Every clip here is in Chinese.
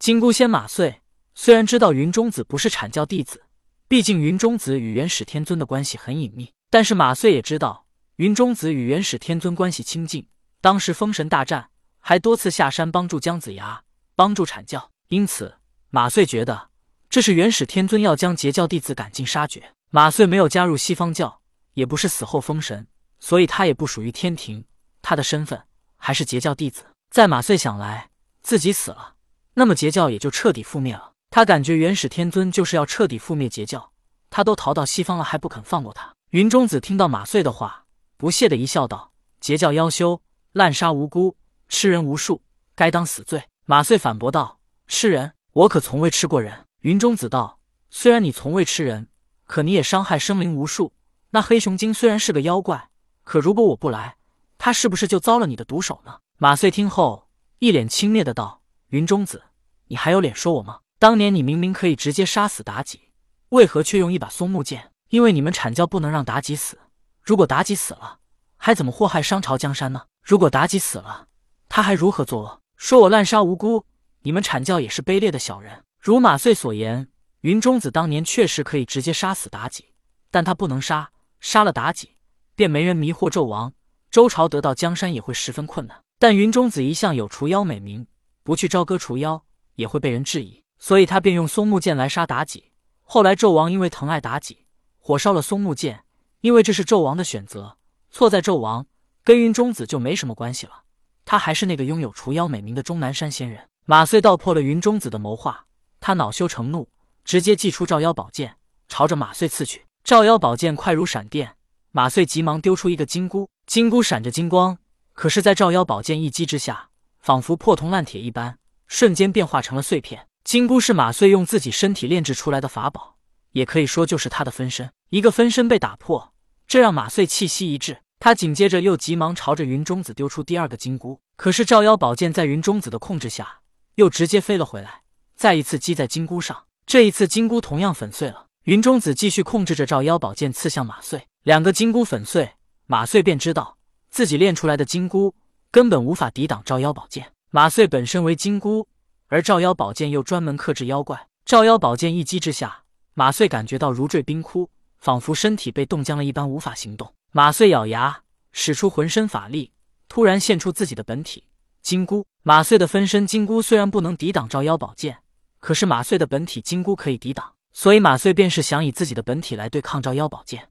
金箍仙马穗虽然知道云中子不是阐教弟子，毕竟云中子与元始天尊的关系很隐秘，但是马穗也知道云中子与元始天尊关系亲近。当时封神大战，还多次下山帮助姜子牙，帮助阐教，因此马穗觉得这是元始天尊要将截教弟子赶尽杀绝。马穗没有加入西方教，也不是死后封神，所以他也不属于天庭，他的身份还是截教弟子。在马穗想来，自己死了，那么截教也就彻底覆灭了。他感觉元始天尊就是要彻底覆灭截教，他都逃到西方了，还不肯放过他。云中子听到马穗的话，不屑的一笑，道：“截教妖修。”滥杀无辜，吃人无数，该当死罪。马穗反驳道：“吃人，我可从未吃过人。”云中子道：“虽然你从未吃人，可你也伤害生灵无数。那黑熊精虽然是个妖怪，可如果我不来，他是不是就遭了你的毒手呢？”马穗听后，一脸轻蔑的道：“云中子，你还有脸说我吗？当年你明明可以直接杀死妲己，为何却用一把松木剑？因为你们阐教不能让妲己死。如果妲己死了，还怎么祸害商朝江山呢？”如果妲己死了，他还如何作恶？说我滥杀无辜，你们阐教也是卑劣的小人。如马穗所言，云中子当年确实可以直接杀死妲己，但他不能杀，杀了妲己，便没人迷惑纣王，周朝得到江山也会十分困难。但云中子一向有除妖美名，不去朝歌除妖，也会被人质疑，所以他便用松木剑来杀妲己。后来纣王因为疼爱妲己，火烧了松木剑，因为这是纣王的选择，错在纣王。跟云中子就没什么关系了，他还是那个拥有除妖美名的终南山仙人。马遂道破了云中子的谋划，他恼羞成怒，直接祭出照妖宝剑，朝着马遂刺去。照妖宝剑快如闪电，马遂急忙丢出一个金箍，金箍闪着金光，可是，在照妖宝剑一击之下，仿佛破铜烂铁一般，瞬间变化成了碎片。金箍是马穗用自己身体炼制出来的法宝，也可以说就是他的分身。一个分身被打破，这让马穗气息一滞。他紧接着又急忙朝着云中子丢出第二个金箍，可是照妖宝剑在云中子的控制下，又直接飞了回来，再一次击在金箍上。这一次金箍同样粉碎了。云中子继续控制着照妖宝剑刺向马穗，两个金箍粉碎，马穗便知道自己练出来的金箍根本无法抵挡照妖宝剑。马穗本身为金箍，而照妖宝剑又专门克制妖怪。照妖宝剑一击之下，马穗感觉到如坠冰窟，仿佛身体被冻僵了一般，无法行动。马穗咬牙，使出浑身法力，突然现出自己的本体金箍。马穗的分身金箍虽然不能抵挡照妖宝剑，可是马穗的本体金箍可以抵挡，所以马穗便是想以自己的本体来对抗照妖宝剑。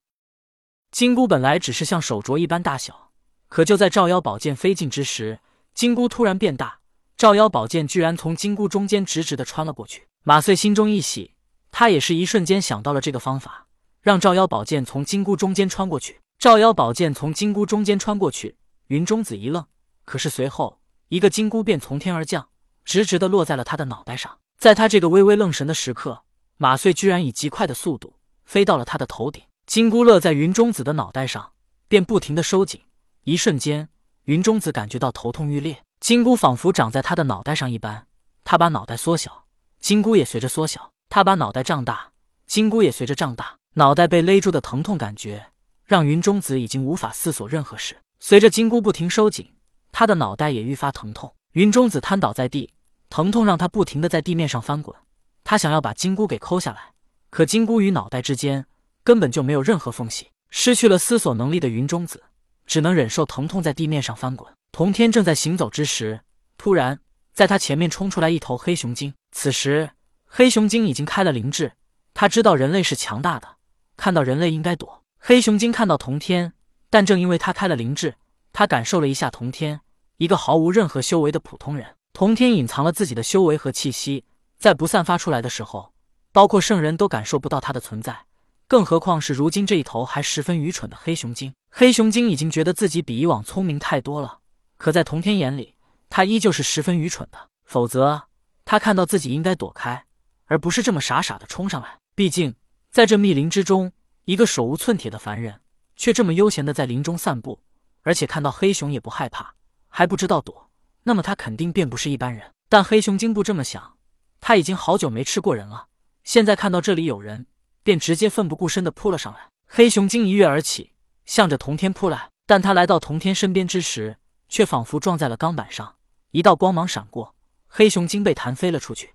金箍本来只是像手镯一般大小，可就在照妖宝剑飞近之时，金箍突然变大，照妖宝剑居然从金箍中间直直的穿了过去。马穗心中一喜，他也是一瞬间想到了这个方法，让照妖宝剑从金箍中间穿过去。照妖宝剑从金箍中间穿过去，云中子一愣，可是随后一个金箍便从天而降，直直的落在了他的脑袋上。在他这个微微愣神的时刻，马穗居然以极快的速度飞到了他的头顶。金箍落在云中子的脑袋上，便不停的收紧。一瞬间，云中子感觉到头痛欲裂，金箍仿佛长在他的脑袋上一般。他把脑袋缩小，金箍也随着缩小；他把脑袋胀大，金箍也随着胀大。脑袋被勒住的疼痛感觉。让云中子已经无法思索任何事。随着金箍不停收紧，他的脑袋也愈发疼痛。云中子瘫倒在地，疼痛让他不停的在地面上翻滚。他想要把金箍给抠下来，可金箍与脑袋之间根本就没有任何缝隙。失去了思索能力的云中子只能忍受疼痛在地面上翻滚。童天正在行走之时，突然在他前面冲出来一头黑熊精。此时黑熊精已经开了灵智，他知道人类是强大的，看到人类应该躲。黑熊精看到童天，但正因为他开了灵智，他感受了一下童天，一个毫无任何修为的普通人。童天隐藏了自己的修为和气息，在不散发出来的时候，包括圣人都感受不到他的存在，更何况是如今这一头还十分愚蠢的黑熊精。黑熊精已经觉得自己比以往聪明太多了，可在童天眼里，他依旧是十分愚蠢的。否则，他看到自己应该躲开，而不是这么傻傻的冲上来。毕竟，在这密林之中。一个手无寸铁的凡人，却这么悠闲的在林中散步，而且看到黑熊也不害怕，还不知道躲，那么他肯定便不是一般人。但黑熊精不这么想，他已经好久没吃过人了，现在看到这里有人，便直接奋不顾身地扑了上来。黑熊精一跃而起，向着童天扑来，但他来到童天身边之时，却仿佛撞在了钢板上，一道光芒闪过，黑熊精被弹飞了出去。